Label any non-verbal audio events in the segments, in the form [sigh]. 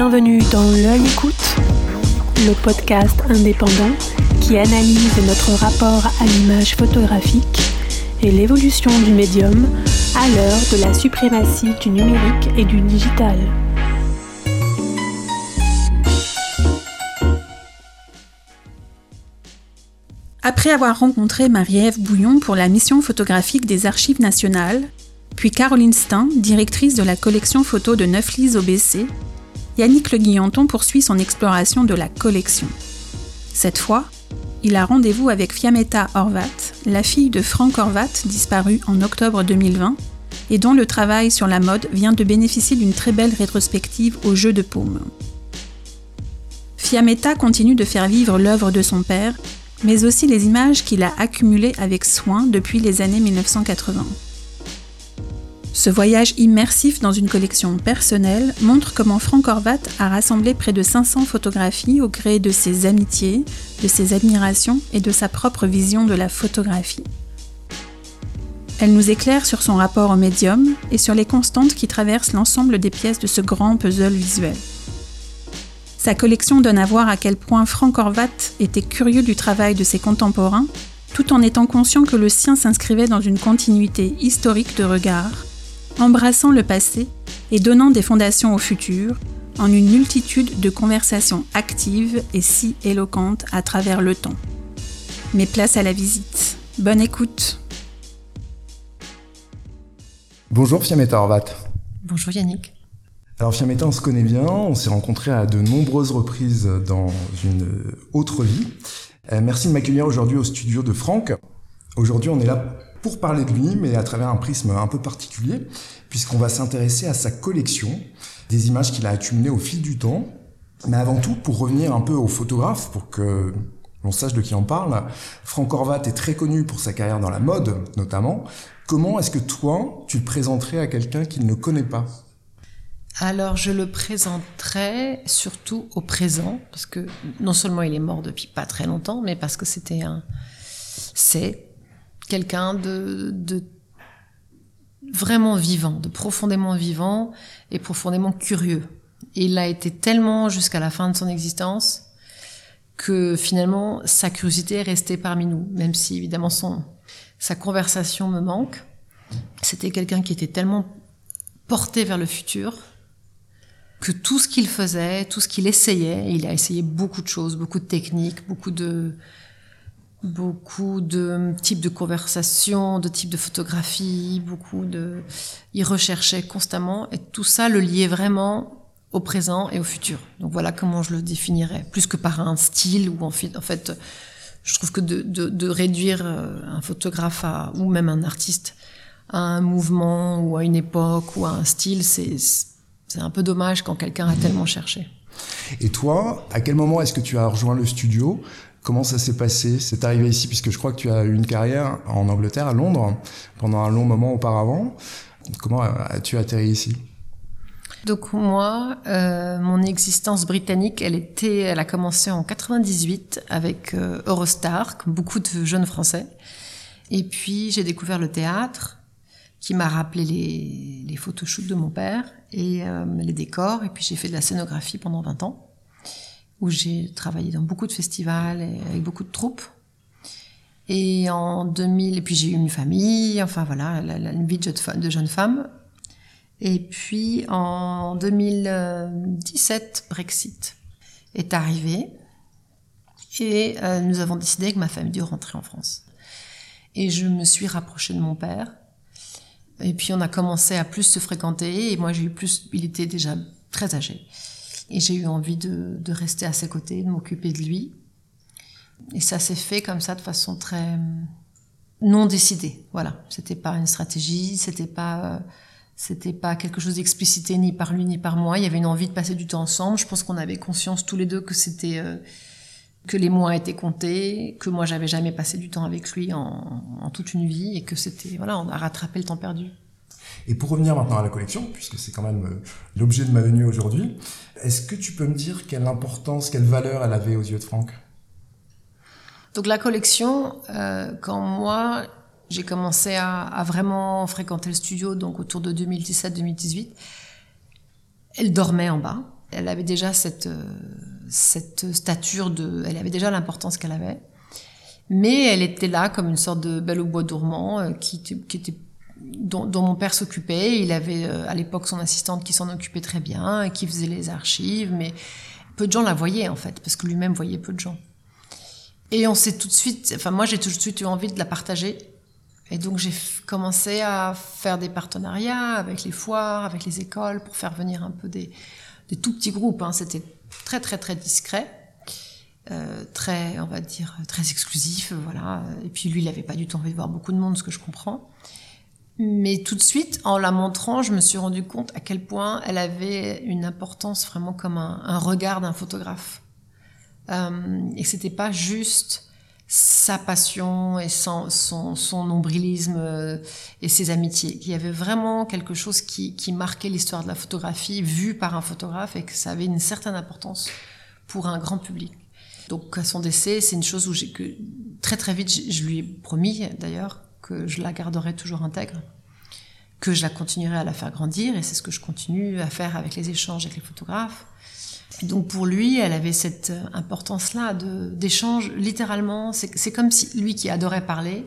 Bienvenue dans L'œil écoute, le podcast indépendant qui analyse notre rapport à l'image photographique et l'évolution du médium à l'heure de la suprématie du numérique et du digital. Après avoir rencontré Marie-Ève Bouillon pour la mission photographique des Archives nationales, puis Caroline Stein, directrice de la collection photo de Neuflis au BC, Yannick Le Guillanton poursuit son exploration de la collection. Cette fois, il a rendez-vous avec Fiametta Horvat, la fille de Franck Horvat, disparu en octobre 2020, et dont le travail sur la mode vient de bénéficier d'une très belle rétrospective au jeu de paume. Fiametta continue de faire vivre l'œuvre de son père, mais aussi les images qu'il a accumulées avec soin depuis les années 1980. Ce voyage immersif dans une collection personnelle montre comment Franck Horvat a rassemblé près de 500 photographies au gré de ses amitiés, de ses admirations et de sa propre vision de la photographie. Elle nous éclaire sur son rapport au médium et sur les constantes qui traversent l'ensemble des pièces de ce grand puzzle visuel. Sa collection donne à voir à quel point Franck Horvat était curieux du travail de ses contemporains, tout en étant conscient que le sien s'inscrivait dans une continuité historique de regard, embrassant le passé et donnant des fondations au futur, en une multitude de conversations actives et si éloquentes à travers le temps. Mais place à la visite. Bonne écoute. Bonjour Fiametta Horvat. Bonjour Yannick. Alors Fiametta, on se connaît bien, on s'est rencontrés à de nombreuses reprises dans une autre vie. Euh, merci de m'accueillir aujourd'hui au studio de Franck. Aujourd'hui, on est là pour parler de lui, mais à travers un prisme un peu particulier, puisqu'on va s'intéresser à sa collection, des images qu'il a accumulées au fil du temps. Mais avant tout, pour revenir un peu au photographe, pour que l'on sache de qui on parle, Franck Horvat est très connu pour sa carrière dans la mode, notamment. Comment est-ce que toi, tu le présenterais à quelqu'un qui ne connaît pas? Alors je le présenterai surtout au présent, parce que non seulement il est mort depuis pas très longtemps, mais parce que c'était un, c'est quelqu'un de, vraiment vivant, de profondément vivant et profondément curieux. Il a été tellement jusqu'à la fin de son existence que finalement sa curiosité est restée parmi nous, même si évidemment son, sa conversation me manque. C'était quelqu'un qui était tellement porté vers le futur que tout ce qu'il faisait, tout ce qu'il essayait, il a essayé beaucoup de choses, beaucoup de techniques, beaucoup de, beaucoup de types de conversations, de types de photographies, beaucoup de... Il recherchait constamment et tout ça le liait vraiment au présent et au futur. Donc voilà comment je le définirais, plus que par un style ou en fait, en fait je trouve que de, réduire euh, un photographe ou même un artiste à un mouvement ou à une époque ou à un style, c'est un peu dommage quand quelqu'un a tellement cherché. Et toi, à quel moment est-ce que tu as rejoint le studio? Comment ça s'est passé C'est arrivé ici puisque je crois que tu as eu une carrière en Angleterre, à Londres, pendant un long moment auparavant. Comment as-tu atterri ici? Donc moi, euh, mon existence britannique, elle était, elle a commencé en 98 avec euh, Eurostar, comme beaucoup de jeunes Français. Et puis j'ai découvert le théâtre, qui m'a rappelé les, photoshoots de mon père et euh, les décors. Et puis j'ai fait de la scénographie pendant 20 ans où j'ai travaillé dans beaucoup de festivals et avec beaucoup de troupes. Et en 2000, et puis j'ai eu une famille, enfin voilà, une vie de jeune femme. Et puis en 2017, Brexit est arrivé et euh, nous avons décidé que ma famille de rentrer en France. Et je me suis rapprochée de mon père. Et puis on a commencé à plus se fréquenter et moi j'ai eu plus, il était déjà très âgé. Et j'ai eu envie de, rester à ses côtés, de m'occuper de lui. Et ça s'est fait comme ça de façon très euh, non décidée. Voilà, c'était pas une stratégie, c'était pas euh, c'était pas quelque chose d'explicité ni par lui ni par moi. Il y avait une envie de passer du temps ensemble. Je pense qu'on avait conscience tous les deux que c'était euh, que les mois étaient comptés, que moi j'avais jamais passé du temps avec lui en, en toute une vie et que c'était voilà, on a rattrapé le temps perdu. Et pour revenir maintenant à la collection, puisque c'est quand même euh, l'objet de ma venue aujourd'hui, est-ce que tu peux me dire quelle importance, quelle valeur elle avait aux yeux de Franck? Donc la collection, euh, quand moi j'ai commencé à, vraiment fréquenter le studio, donc autour de 2017-2018, elle dormait en bas. Elle avait déjà cette, cette stature de, elle avait déjà l'importance qu'elle avait. Mais elle était là comme une sorte de belle au bois dormant qui était dont, mon père s'occupait. Il avait à l'époque son assistante qui s'en occupait très bien, qui faisait les archives, mais peu de gens la voyaient en fait, parce que lui-même voyait peu de gens. Et on s'est tout de suite, enfin moi j'ai tout de suite eu envie de la partager. Et donc j'ai commencé à faire des partenariats avec les foires, avec les écoles, pour faire venir un peu des, des tout petits groupes. Hein. C'était très très très discret, euh, très on va dire très exclusif, voilà. Et puis lui il n'avait pas du tout envie de voir beaucoup de monde, ce que je comprends. Mais tout de suite, en la montrant, je me suis rendu compte à quel point elle avait une importance vraiment comme un, regard d'un photographe. Euh, et que c'était pas juste sa passion et son, son, nombrilisme euh, et ses amitiés. Il y avait vraiment quelque chose qui, qui marquait l'histoire de la photographie vue par un photographe et que ça avait une certaine importance pour un grand public. Donc à son décès, c'est une chose où j'ai que très très vite, je lui ai promis d'ailleurs que je la garderai toujours intègre, que je la continuerai à la faire grandir, et c'est ce que je continue à faire avec les échanges avec les photographes. Donc pour lui, elle avait cette importance-là d'échange, littéralement, c'est comme si lui qui adorait parler,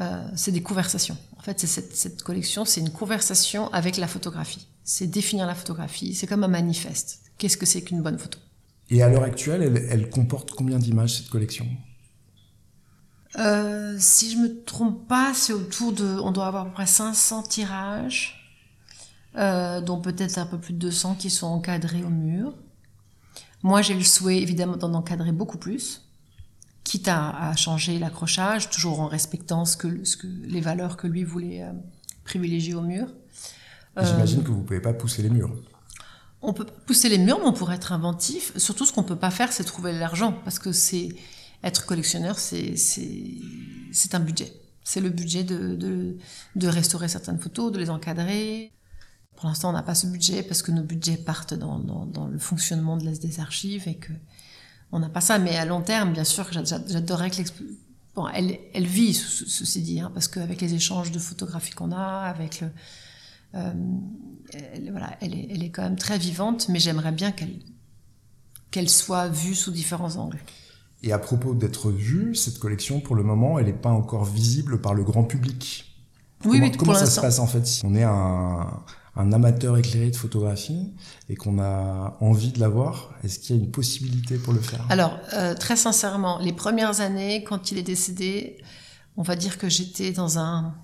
euh, c'est des conversations. En fait, cette, cette collection, c'est une conversation avec la photographie. C'est définir la photographie, c'est comme un manifeste. Qu'est-ce que c'est qu'une bonne photo? Et à l'heure actuelle, elle, elle comporte combien d'images, cette collection? Euh, si je me trompe pas, c'est autour de, on doit avoir à peu près 500 tirages, euh, dont peut-être un peu plus de 200 qui sont encadrés au mur. Moi, j'ai le souhait évidemment d'en encadrer beaucoup plus, quitte à, à changer l'accrochage, toujours en respectant ce que, ce que, les valeurs que lui voulait euh, privilégier au mur. J'imagine que vous pouvez pas pousser les murs. On peut pousser les murs, mais on pourrait être inventif. Surtout, ce qu'on peut pas faire, c'est trouver l'argent, parce que c'est être collectionneur, c'est un budget. C'est le budget de, restaurer certaines photos, de les encadrer. Pour l'instant, on n'a pas ce budget parce que nos budgets partent dans, le fonctionnement de des archives et que on n'a pas ça. Mais à long terme, bien sûr, j'adorerais que l'exposition... Bon, elle, vit, ceci dit, hein, parce qu'avec les échanges de photographies qu'on a, avec. Euh, elle, voilà, elle est, quand même très vivante, mais j'aimerais bien qu'elle soit vue sous différents angles. Et à propos d'être vue, cette collection, pour le moment, elle n'est pas encore visible par le grand public. Oui, comment, oui, comment ça se passe en fait si on est un, un amateur éclairé de photographie et qu'on a envie de la voir Est-ce qu'il y a une possibilité pour le faire? Alors, euh, très sincèrement, les premières années, quand il est décédé, on va dire que j'étais dans un,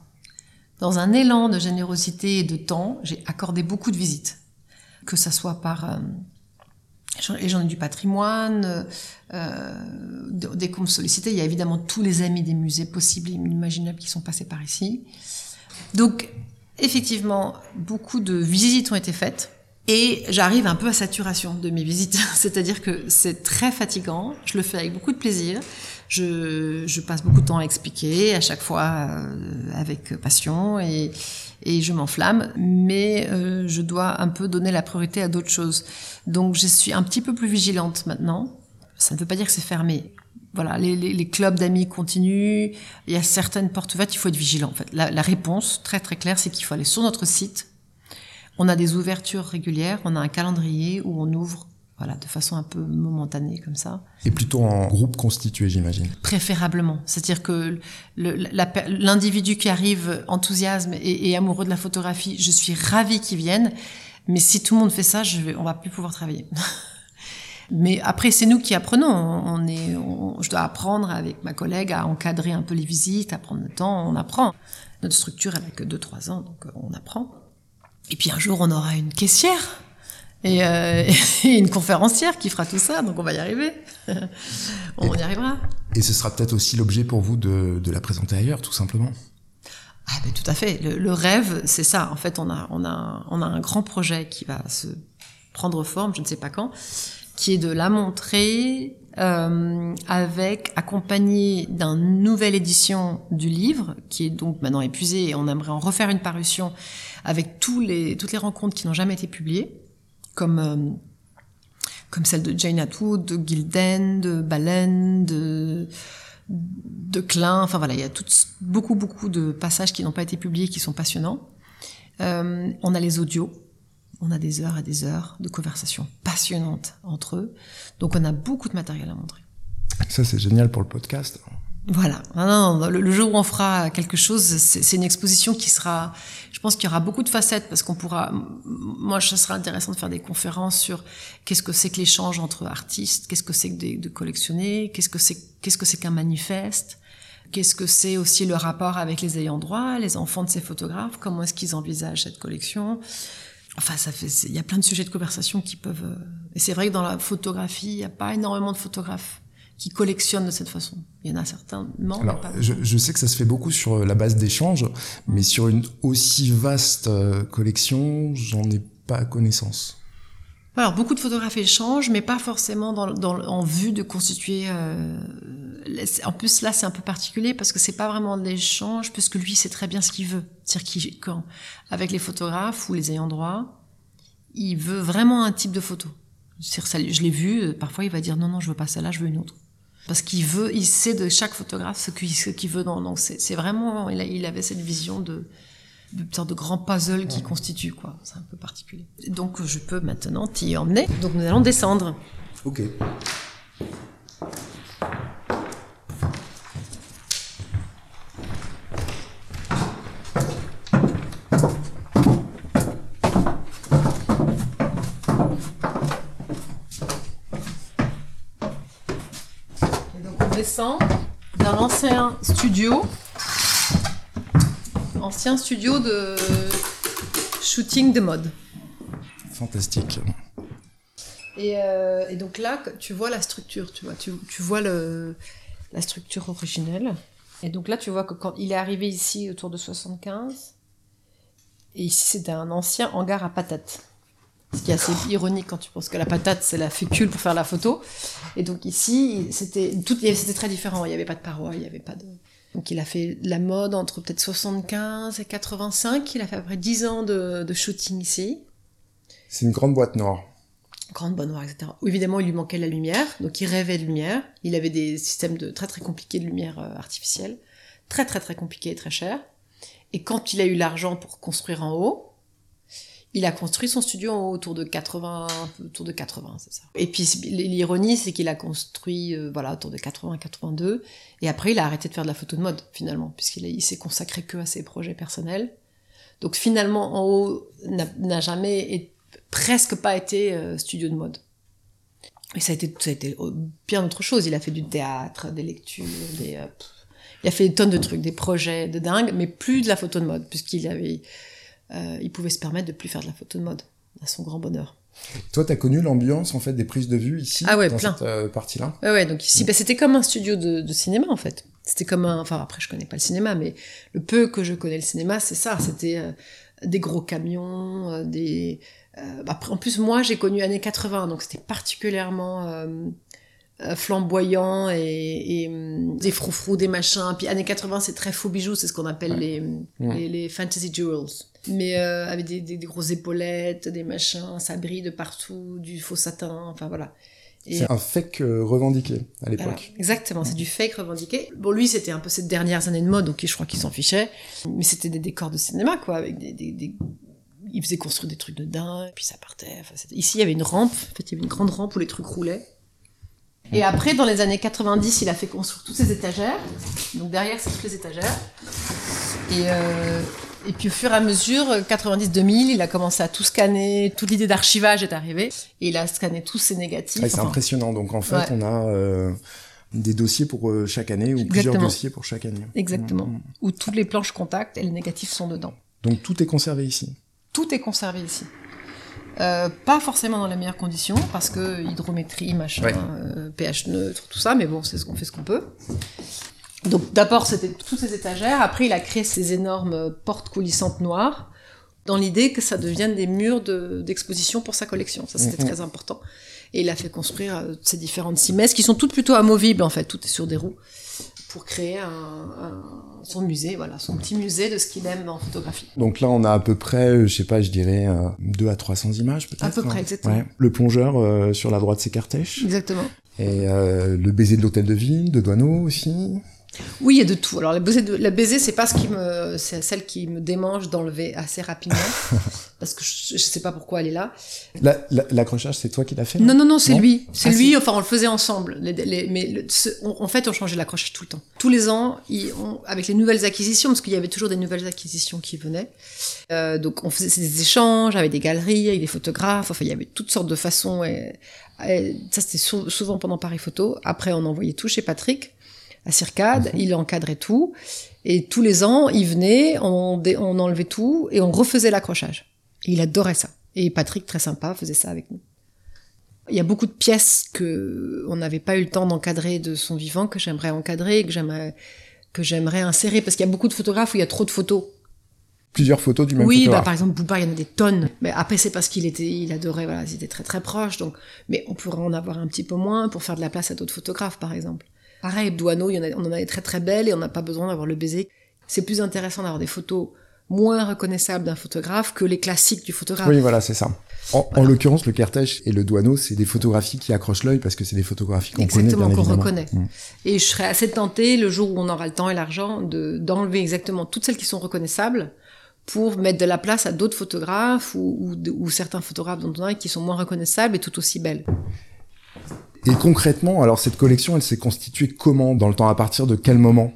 dans un élan de générosité et de temps. J'ai accordé beaucoup de visites, que ça soit par... Euh, et j'en ai du patrimoine, euh, dès qu'on me sollicitait, il y a évidemment tous les amis des musées possibles et imaginables qui sont passés par ici. Donc, effectivement, beaucoup de visites ont été faites. Et j'arrive un peu à saturation de mes visites, [laughs] c'est-à-dire que c'est très fatigant. Je le fais avec beaucoup de plaisir. Je, je passe beaucoup de temps à expliquer, à chaque fois euh, avec passion et, et je m'enflamme, mais euh, je dois un peu donner la priorité à d'autres choses. Donc je suis un petit peu plus vigilante maintenant. Ça ne veut pas dire que c'est fermé. Voilà, les, clubs d'amis continuent. Il y a certaines portes ouvertes. Il faut être vigilant. En fait, la, la réponse très très claire, c'est qu'il faut aller sur notre site. On a des ouvertures régulières. On a un calendrier où on ouvre voilà, de façon un peu momentanée comme ça. Et plutôt en groupe constitué, j'imagine. Préférablement. C'est-à-dire que l'individu qui arrive enthousiasme et, et, amoureux de la photographie, je suis ravie qu'il vienne. Mais si tout le monde fait ça, je vais, on va plus pouvoir travailler. [laughs] mais après, c'est nous qui apprenons. On est, on, je dois apprendre avec ma collègue à encadrer un peu les visites, à prendre le temps. On apprend. Notre structure, elle a que 2-3 ans, donc on apprend. Et puis un jour, on aura une caissière et, euh, [laughs] et, une conférencière qui fera tout ça, donc on va y arriver. [laughs] on et, y arrivera. Et ce sera peut-être aussi l'objet pour vous de, de, la présenter ailleurs, tout simplement. Ah ben tout à fait. Le, le rêve, c'est ça. En fait, on a, on, a, on a un grand projet qui va se prendre forme, je ne sais pas quand, qui est de la montrer euh, avec accompagné d'une nouvelle édition du livre qui est donc maintenant épuisé et on aimerait en refaire une parution avec tous les, toutes les rencontres qui n'ont jamais été publiées comme euh, comme celle de Jane Atwood, de Gilden, de Baleine, de de Klein. Enfin voilà, il y a beaucoup beaucoup de passages qui n'ont pas été publiés qui sont passionnants. Euh, on a les audios On a des heures et des heures de conversations passionnantes entre eux. Donc on a beaucoup de matériel à montrer. Ça, c'est génial pour le podcast. Voilà. non, le, jour où on fera quelque chose, c'est une exposition qui sera. Je pense qu'il y aura beaucoup de facettes parce qu'on pourra. Moi, ça sera intéressant de faire des conférences sur qu'est-ce que c'est que l'échange entre artistes, qu'est-ce que c'est que de, de collectionner, qu'est-ce que c'est qu'est-ce que c'est qu'un manifeste, qu'est-ce que c'est aussi le rapport avec les ayants droit, les enfants de ces photographes, comment est-ce qu'ils envisagent cette collection. Enfin, ça fait. Il y a plein de sujets de conversation qui peuvent. Euh, et c'est vrai que dans la photographie, il n'y a pas énormément de photographes qui collectionnent de cette façon. Il y en a certains. Alors, je, je, sais que ça se fait beaucoup sur la base d'échanges, mais sur une aussi vaste euh, collection, j'en ai pas connaissance. Alors, beaucoup de photographes échangent, mais pas forcément dans, dans, en vue de constituer. Euh, en plus, là, c'est un peu particulier parce que c'est pas vraiment de l'échange, puisque lui sait très bien ce qu'il veut. C'est-à-dire quand, avec les photographes ou les ayants droit, il veut vraiment un type de photo. Je l'ai vu, parfois il va dire non, non, je veux pas celle-là, je veux une autre parce qu'il veut, il sait de chaque photographe ce qu'il veut. Donc c'est vraiment, il, il, avait cette vision de de sorte de grand puzzle qui constitue quoi. C'est un peu particulier. Donc je peux maintenant t'y emmener. Donc nous allons descendre. Ok. d'un ancien studio, ancien studio de shooting de mode. Fantastique. Et, euh, et, donc là, tu vois la structure, tu vois, tu, tu vois le, la structure originelle. Et donc là, tu vois que quand il est arrivé ici autour de 75, et ici c'était un ancien hangar à patates. Ce qui est assez ironique quand tu penses que la patate, c'est la fécule pour faire la photo. Et donc ici, c'était tout, c'était très différent. Il n'y avait pas de parois, il n'y avait pas de. Donc il a fait la mode entre peut-être 75 et 85. Il a fait à peu près 10 ans de, de shooting ici. C'est une grande boîte noire. Grande boîte noire, etc. Où évidemment, il lui manquait la lumière. Donc il rêvait de lumière. Il avait des systèmes de très très compliqués de lumière euh, artificielle. Très très très compliqués et très chers. Et quand il a eu l'argent pour construire en haut, il a construit son studio autour de 80, autour de 80, c'est ça. Et puis l'ironie, c'est qu'il a construit, euh, voilà, autour de 80, 82, et après il a arrêté de faire de la photo de mode finalement, puisqu'il il s'est consacré que à ses projets personnels. Donc finalement, en haut, n'a jamais, et presque pas été euh, studio de mode. Et ça a été, ça a été oh, bien autre chose. Il a fait du théâtre, des lectures, des, euh, il a fait des tonnes de trucs, des projets de dingue, mais plus de la photo de mode, puisqu'il avait euh, il pouvait se permettre de plus faire de la photo de mode, à son grand bonheur. Toi, tu as connu l'ambiance en fait des prises de vue ici, ah ouais, dans plein. cette euh, partie-là? Ouais, ouais, donc ici, bah, c'était comme un studio de, de, cinéma en fait. C'était comme un, enfin après je connais pas le cinéma, mais le peu que je connais le cinéma, c'est ça. C'était euh, des gros camions, euh, des. après, en plus, moi, j'ai connu années 80, donc c'était particulièrement flamboyant et, et hum, des froufrous, des machins. Puis années 80, c'est très faux bijoux, c'est ce qu'on appelle les, les, les fantasy jewels mais euh, avec des, des, grosses épaulettes, des machins, ça brille de partout, du faux satin, enfin voilà. C'est un fake euh, revendiqué à l'époque. Exactement, c'est du fake revendiqué. Bon, lui, c'était un peu ces dernières années de mode, donc je crois qu'il s'en fichait. Mais c'était des décors de cinéma, quoi, avec des, des, des... Il faisait construire des trucs de dingue, puis ça partait. Enfin, Ici, il y avait une rampe, en fait, il y avait une grande rampe où les trucs roulaient. Et après, dans les années 90, il a fait construire toutes ces étagères. Donc derrière, c'est toutes les étagères. Et, euh, et puis au fur et à mesure, 90-2000, il a commencé à tout scanner, toute l'idée d'archivage est arrivée, et il a scanné tous ces négatifs. c'est impressionnant, donc en fait on a euh, des dossiers pour euh, chaque année, ou plusieurs dossiers pour chaque année. Exactement, mm. où toutes les planches contact et les négatifs sont dedans. Donc tout est conservé ici Tout est conservé ici. Euh, pas forcément dans les meilleures conditions, parce que hydrométrie, machin, pH neutre, tout ça, mais bon, c'est ce qu'on fait ce qu'on peut. Donc d'abord c'était toutes ces étagères, après il a créé ces énormes portes coulissantes noires dans l'idée que ça devienne des murs d'exposition pour sa collection. Ça c'était mhm. très important. Et il a fait construire euh, ces différentes cimaises qui sont toutes plutôt amovibles en fait, toutes sur des roues pour créer un, son musée, voilà, son petit musée de ce qu'il aime en photographie. Donc là, on a à peu près, euh, je sais pas, je dirais 2 à 300 images peut-être. À peu près, exactement. Le plongeur euh, sur la droite, c'est Cartèche. Exactement. Et le baiser de l'hôtel de ville de Douaneau aussi. Oui, il y a de tout. Alors la baiser, la baiser c'est pas ce qui me, c'est celle qui me démange d'enlever assez rapidement. [laughs] parce que je, je sais pas pourquoi elle est là. La- la- L'accrochage, c'est toi qui l'as fait Non, non, non, c'est Non lui. C'est Ah, lui, enfin, on le faisait ensemble. Les- les- mais le- ce- on- en fait, on changeait l'accrochage tout le temps. Tous les ans, on- avec les nouvelles acquisitions, parce qu'il y avait toujours des nouvelles acquisitions qui venaient. Euh, donc, on faisait des échanges avec des galeries, avec des photographes. Enfin, il y avait toutes sortes de façons. Et, et ça, c'était sou- souvent pendant Paris Photo. Après, on envoyait tout chez Patrick, à Circade. Il encadrait tout. Et tous les ans, il venait, on, on enlevait tout et on refaisait l'accrochage. Et il adorait ça. Et Patrick, très sympa, faisait ça avec nous. Il y a beaucoup de pièces que on n'avait pas eu le temps d'encadrer de son vivant que j'aimerais encadrer, que j'aimerais que j'aimerais insérer parce qu'il y a beaucoup de photographes où il y a trop de photos. Plusieurs photos du même oui, bah, par exemple Bouba, il y en a des tonnes. Mais après c'est parce qu'il était, il adorait, voilà, ils étaient très très proches. Donc, mais on pourrait en avoir un petit peu moins pour faire de la place à d'autres photographes, par exemple. Pareil, Douaneau, il y en a, on en avait très très belles et on n'a pas besoin d'avoir le baiser. C'est plus intéressant d'avoir des photos moins reconnaissables d'un photographe que les classiques du photographe. Oui, voilà, c'est ça. En, en l'occurrence, le Kertész et le Douaneau, c'est des photographies qui accrochent l'œil parce que c'est des photographies qu'on connaît, Exactement, qu'on reconnaît. Mm. Et je serais assez tentée, le jour où on aura le temps et l'argent, de d'enlever exactement toutes celles qui sont reconnaissables pour mettre de la place à d'autres photographes ou, ou certains photographes dont on a qui sont moins reconnaissables et tout aussi belles. Et concrètement, alors cette collection, elle s'est constituée comment? Dans le temps, à partir de quel moment?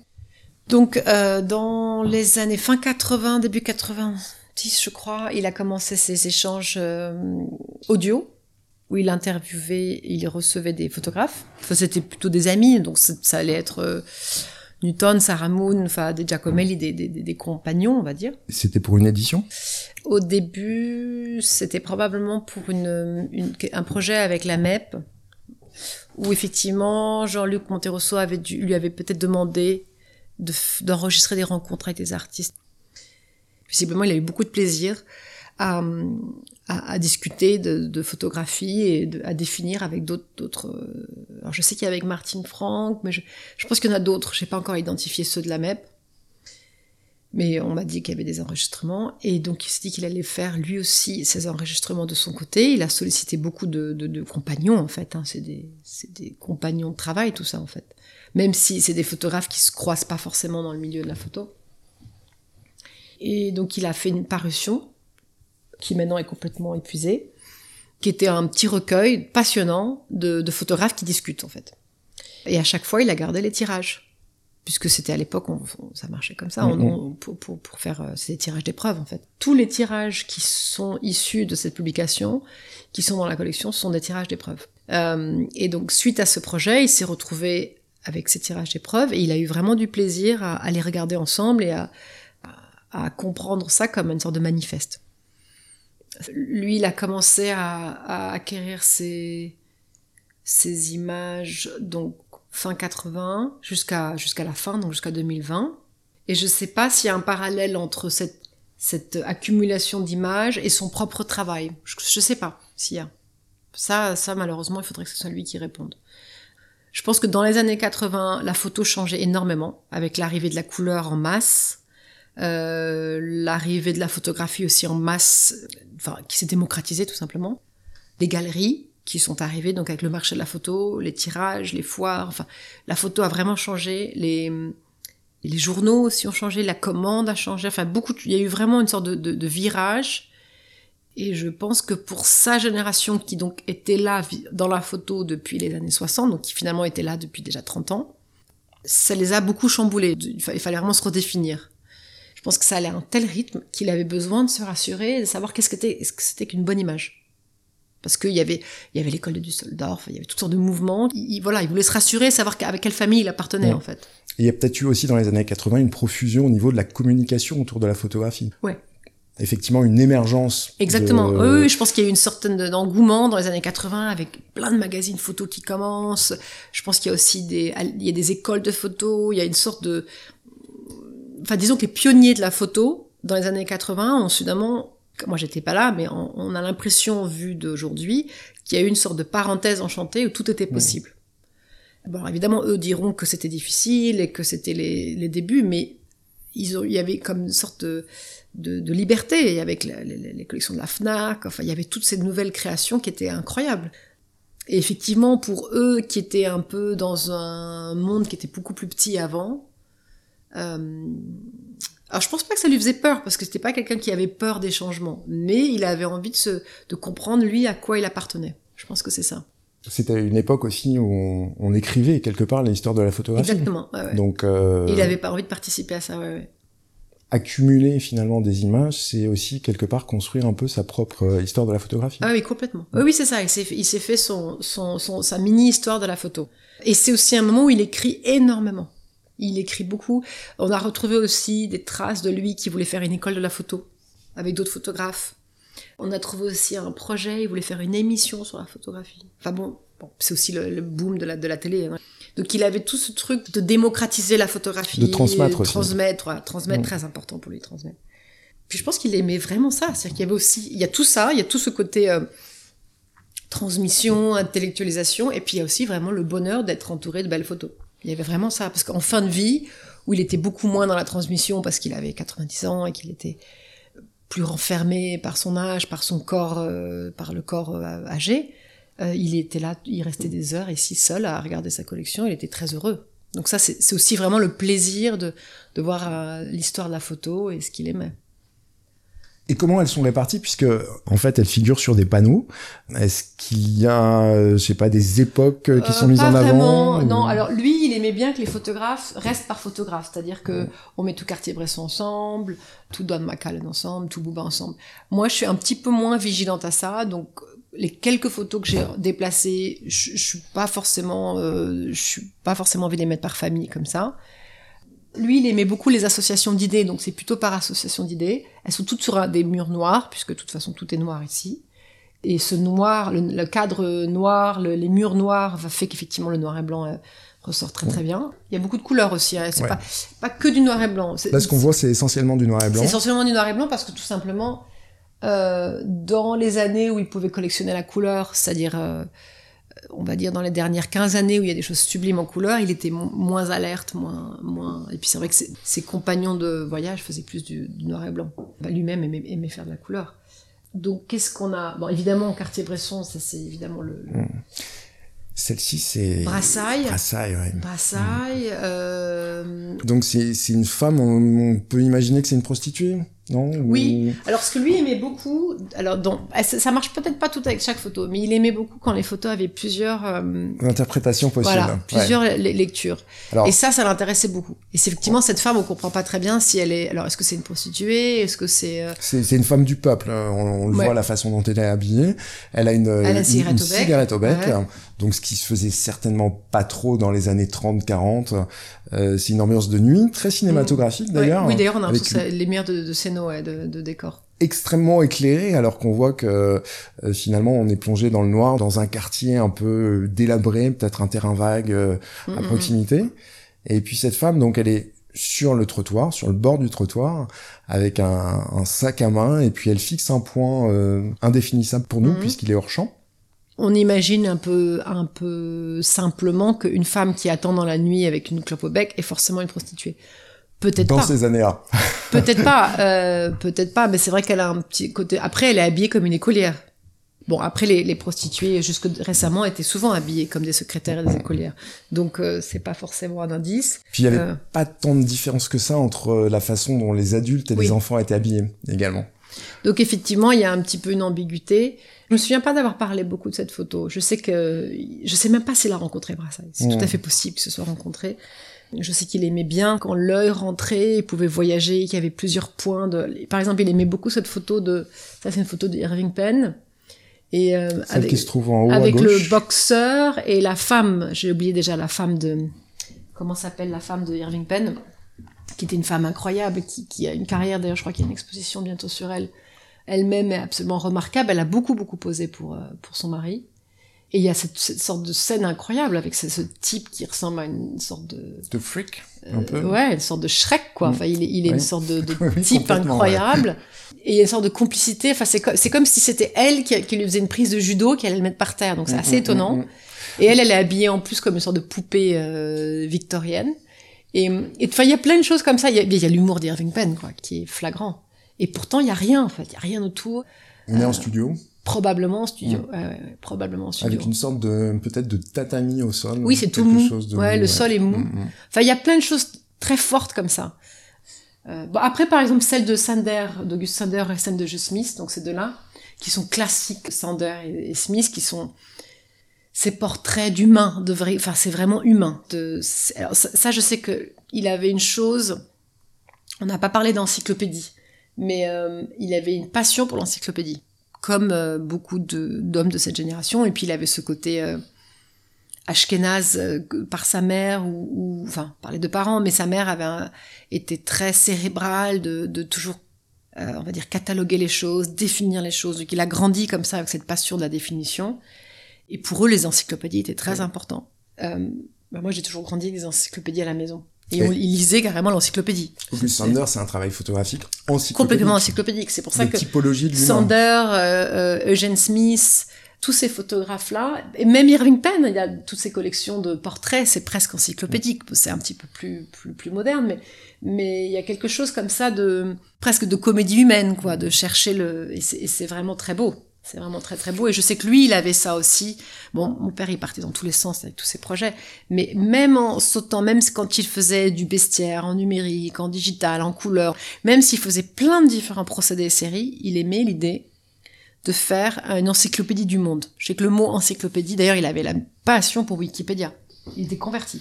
Donc, euh, dans les années fin 80, début 90, je crois, il a commencé ses échanges euh, audio, où il interviewait, il recevait des photographes. Enfin, c'était plutôt des amis, donc ça allait être euh, Newton, Sarah Moon, enfin des Giacomelli, des, des, des- des compagnons, on va dire. C'était pour une édition? Au début, c'était probablement pour une, une- un projet avec la MEP, où effectivement Jean-Luc Monterosso avait dû, lui avait peut-être demandé d'enregistrer des rencontres avec des artistes. Visiblement, il a eu beaucoup de plaisir à, discuter de, de photographie et à définir avec d'autres. euh, Alors, je sais qu'il y a avec Martine Franck, mais je, pense qu'il y en a d'autres. Je n'ai pas encore identifié ceux de la MEP. Mais on m'a dit qu'il y avait des enregistrements. Et donc, il s'est dit qu'il allait faire lui aussi ses enregistrements de son côté. Il a sollicité beaucoup de, compagnons, en fait. Hein. C'est des compagnons de travail, tout ça, en fait. Même si c'est des photographes qui se croisent pas forcément dans le milieu de la photo. Et donc, il a fait une parution qui maintenant est complètement épuisée, qui était un petit recueil passionnant de, de photographes qui discutent, en fait. Et à chaque fois, il a gardé les tirages puisque c'était à l'époque, on- on- ça marchait comme ça, on- Mhm. on- pour, pour, pour faire euh, ces tirages d'épreuves en fait. Tous les tirages qui sont issus de cette publication, qui sont dans la collection, sont des tirages d'épreuves. Euh, et donc suite à ce projet, il s'est retrouvé avec ces tirages d'épreuves et il a eu vraiment du plaisir à, les regarder ensemble et à, comprendre ça comme une sorte de manifeste. Lui, il a commencé à, acquérir ces, ces images donc fin 80 jusqu'à jusqu'à la fin, donc jusqu'à 2020. Et je sais pas s'il y a un parallèle entre cette, cette accumulation d'images et son propre travail. Je, je sais pas s'il y a. Ça, ça, malheureusement, il faudrait que ce soit lui qui réponde. Je pense que dans les années 80, la photo changeait énormément avec l'arrivée de la couleur en masse, euh, l'arrivée de la photographie aussi en masse, enfin, qui s'est démocratisée tout simplement. Les galeries qui sont arrivées, donc avec le marché de la photo, les tirages, les foires, enfin, la photo a vraiment changé, les, les journaux aussi ont changé, la commande a changé, enfin, beaucoup, il y a eu vraiment une sorte de, de, de virage. Et je pense que pour sa génération qui donc était là dans la photo depuis les années 60, donc qui finalement était là depuis déjà 30 ans, ça les a beaucoup chamboulés. Il fa- il fallait vraiment se redéfinir. Je pense que ça allait à un tel rythme qu'il avait besoin de se rassurer et de savoir qu'est-ce que c'était, est-ce que c'était qu'une bonne image. Parce qu'il y avait, il y avait l'école de Düsseldorf, il y avait toutes sortes de mouvements. Il, il- voilà, il voulait se rassurer, savoir avec quelle famille il appartenait, Ouais. en fait. Et il y a peut-être eu aussi dans les années 80 une profusion au niveau de la communication autour de la photographie. Ouais. Effectivement, une émergence. Exactement. de- Oui, oui, je pense qu'il y a eu une certaine de- d'engouement dans les années 80 avec plein de magazines photos qui commencent. Je pense qu'il y a aussi des, il y a des écoles de photos. Il y a une sorte de, enfin, disons que les pionniers de la photo dans les années 80 ont soudainement, moi j'étais pas là, mais on, on a l'impression, vu d'aujourd'hui, qu'il y a eu une sorte de parenthèse enchantée où tout était possible. Bon, évidemment, eux diront que c'était difficile et que c'était les, les débuts, mais ils ont, il y avait comme une sorte de, de, de liberté avec la- les, les collections de la Fnac. Enfin, il y avait toutes ces nouvelles créations qui étaient incroyables. Et effectivement, pour eux qui étaient un peu dans un monde qui était beaucoup plus petit avant, euh, Alors je pense pas que ça lui faisait peur parce que c'était pas quelqu'un qui avait peur des changements, mais il avait envie de se de comprendre lui à quoi il appartenait. Je pense que c'est ça. C'était une époque aussi où on, on, écrivait quelque part l'histoire de la photographie. Exactement. Ouais. Donc euh, il avait pas envie de participer à ça. Ouais, ouais. Accumuler finalement des images, c'est aussi quelque part construire un peu sa propre euh, histoire de la photographie. Ah oui, complètement. Oui, c'est ça. Il s'est fait son, sa mini histoire de la photo. Et c'est aussi un moment où il écrit énormément. Il écrit beaucoup. On a retrouvé aussi des traces de lui qui voulait faire une école de la photo avec d'autres photographes. On a trouvé aussi un projet, il voulait faire une émission sur la photographie. Enfin bon, c'est aussi le, boom de la, de la télé. Hein. Donc il avait tout ce truc de démocratiser la photographie. De transmettre transmettre, voilà, transmettre, mmh. très important pour lui, transmettre. Puis je pense qu'il aimait vraiment ça. C'est-à-dire qu'il y avait aussi, il y a tout ça, il y a tout ce côté euh, transmission, intellectualisation, et puis il y a aussi vraiment le bonheur d'être entouré de belles photos. Il y avait vraiment ça, parce qu'en fin de vie, où il était beaucoup moins dans la transmission parce qu'il avait 90 ans et qu'il était plus renfermé par son âge, par son corps, euh, par le corps euh, âgé, euh, il était là, il restait des heures ici seul à regarder sa collection, il était très heureux. Donc ça, c'est aussi vraiment le plaisir de, de voir euh, l'histoire de la photo et ce qu'il aimait. Et comment elles sont réparties? Puisque en fait elles figurent sur des panneaux. Est-ce qu'il y a, je sais pas, des époques qui euh, sont mises en vraiment, avant Non, alors lui, il aimait bien que les photographes restent par photographe, c'est-à-dire que on met tout Cartier-Bresson ensemble, tout Don McCallan ensemble, tout Bouba ensemble. Moi, je suis un petit peu moins vigilante à ça, donc les quelques photos que j'ai déplacées, je, je suis pas forcément, euh, je suis pas forcément envie de les mettre par famille comme ça. Lui, il aimait beaucoup les associations d'idées, donc c'est plutôt par association d'idées. Elles sont toutes sur des murs noirs, puisque de toute façon tout est noir ici. Et ce noir, le, le cadre noir, le, les murs noirs, fait qu'effectivement le noir et blanc euh, ressort très très bien. Il y a beaucoup de couleurs aussi, hein. c'est Ouais. pas, pas que du noir et blanc. Là, ce qu'on voit, c'est essentiellement du noir et blanc. C'est essentiellement du noir et blanc parce que tout simplement, euh, dans les années où il pouvait collectionner la couleur, c'est-à-dire, euh, on va dire dans les dernières 15 années où il y a des choses sublimes en couleur, il était mo moins alerte, moins, moins. Et puis c'est vrai que ses, ses, compagnons de voyage faisaient plus du, du noir et blanc. Bah, Lui-même aimait, aimait, faire de la couleur. Donc qu'est-ce qu'on a? Bon, évidemment, Cartier-Bresson, ça c'est évidemment le. le... Mmh. Celle-ci, c'est. Brassailles. Brassailles, ouais. Brassailles. Mmh. Euh... Donc, c'est une femme, on, on, peut imaginer que c'est une prostituée, non Oui. Ou... Alors, ce que lui aimait beaucoup, alors, donc, ça marche peut-être pas tout avec chaque photo, mais il aimait beaucoup quand les photos avaient plusieurs. Euh... Interprétations possibles. Voilà, plusieurs ouais. lectures. Alors... Et ça, ça l'intéressait beaucoup. Et c'est effectivement cette femme, on comprend pas très bien si elle est. Alors, est-ce que c'est une prostituée Est-ce que c'est. Euh... C'est une femme du peuple. Hein. On, on le ouais. voit la façon dont elle est habillée. Elle a une, elle a une, cigarette, une au bec. cigarette au bec. Donc, ce qui se faisait certainement pas trop dans les années 30-40. Euh, c'est une ambiance de nuit, très cinématographique d'ailleurs. Oui, d'ailleurs, on a les lumières de, de scéno, ouais, de, de décor. Extrêmement éclairé alors qu'on voit que euh, finalement on est plongé dans le noir dans un quartier un peu délabré peut-être un terrain vague euh, mmh, à proximité. Et puis cette femme donc elle est sur le trottoir sur le bord du trottoir avec un, un sac à main et puis elle fixe un point euh, indéfinissable pour nous mmh. puisqu'il est hors champ on imagine un peu, un peu simplement qu'une femme qui attend dans la nuit avec une clope au bec est forcément une prostituée. Peut-être pas. Dans ces années-là. [laughs] peut-être pas, euh, peut-être pas, mais c'est vrai qu'elle a un petit côté. Après, elle est habillée comme une écolière. Bon, après, les, les prostituées, jusque récemment, étaient souvent habillées comme des secrétaires et des écolières. Donc, euh, c'est pas forcément un indice. Puis, il n'y avait euh... pas tant de différence que ça entre la façon dont les adultes et oui. les enfants étaient habillés également. Donc, effectivement, il y a un petit peu une ambiguïté. Je me souviens pas d'avoir parlé beaucoup de cette photo. Je sais que, je sais même pas s'il a rencontré Brassailles. C'est mmh. tout à fait possible qu'ils se soient rencontrés. Je sais qu'il aimait bien quand l'œil rentrait, il pouvait voyager, qu'il y avait plusieurs points de. Par exemple, il aimait beaucoup cette photo de. Ça, c'est une photo de Irving Penn. Et euh, Celle avec, qui se trouve en haut avec à le boxeur et la femme. J'ai oublié déjà la femme de. Comment s'appelle la femme de Irving Penn? Qui était une femme incroyable, qui, qui a une carrière. D'ailleurs, je crois qu'il y a une exposition bientôt sur elle. Elle-même est absolument remarquable. Elle a beaucoup beaucoup posé pour euh, pour son mari. Et il y a cette, cette, sorte de scène incroyable avec ce, ce, type qui ressemble à une sorte de... De freak, un peu. Euh, ouais, une sorte de Shrek, quoi. Enfin, il est, il est une sorte de, de [laughs] oui, type incroyable. Ouais. Et il y a une sorte de complicité. Enfin, c'est comme, comme si c'était elle qui, qui, lui faisait une prise de judo, qui allait le mettre par terre. Donc, c'est assez mmh, étonnant. Mmh. Et elle, elle est habillée en plus comme une sorte de poupée euh, victorienne. Et, enfin, il y a plein de choses comme ça. Il y a, l'humour d'Irving Penn, quoi, qui est flagrant. Et pourtant, il y a rien, en fait. Il y a rien autour. On est euh, en studio Probablement en studio. Mmh. Ouais, ouais, probablement en studio. Avec une sorte de peut-être de tatami au sol. Oui, c'est tout mou. Chose de mou, ouais, le sol est mou. Mmh. Enfin, il y a plein de choses très fortes comme ça. Euh, bon, après, par exemple, celle de Sander, d'Auguste Sander et celle de Joe Smith, donc ces deux-là, qui sont classiques, Sander et, et Smith, qui sont ces portraits d'humains, enfin c'est vraiment humain. Ça, je sais que il avait une chose, on n'a pas parlé d'encyclopédie, mais euh, il avait une passion pour l'encyclopédie, comme euh, beaucoup d'hommes de, cette génération, et puis il avait ce côté euh, ashkénaze euh, par sa mère, ou, enfin par les deux parents, mais sa mère avait un, été très cérébrale de, de toujours on va dire cataloguer les choses, définir les choses. Donc il a grandi comme ça avec cette passion de la définition. Et pour eux, les encyclopédies étaient très importants. Euh, bah moi, j'ai toujours grandi avec des encyclopédies à la maison. Et, on, ils lisaient carrément l'encyclopédie. Auguste Sander, c'est un travail photographique encyclopédique. Complètement encyclopédique. C'est pour ça de que. Sander, euh, euh, Eugene Smith, tous ces photographes-là, et même Irving Penn, il y a toutes ces collections de portraits, c'est presque encyclopédique. C'est un petit peu plus, plus, plus moderne, mais, mais il y a quelque chose comme ça de, presque de comédie humaine, quoi, de chercher le, et c'est vraiment très beau. C'est vraiment très très beau. Et je sais que lui, il avait ça aussi. Bon, mon père, il partait dans tous les sens avec tous ses projets. Mais même en sautant, même quand il faisait du bestiaire en numérique, en digital, en couleur, même s'il faisait plein de différents procédés et séries, il aimait l'idée de faire une encyclopédie du monde. Je sais que le mot encyclopédie, d'ailleurs, il avait la passion pour Wikipédia. Il était converti.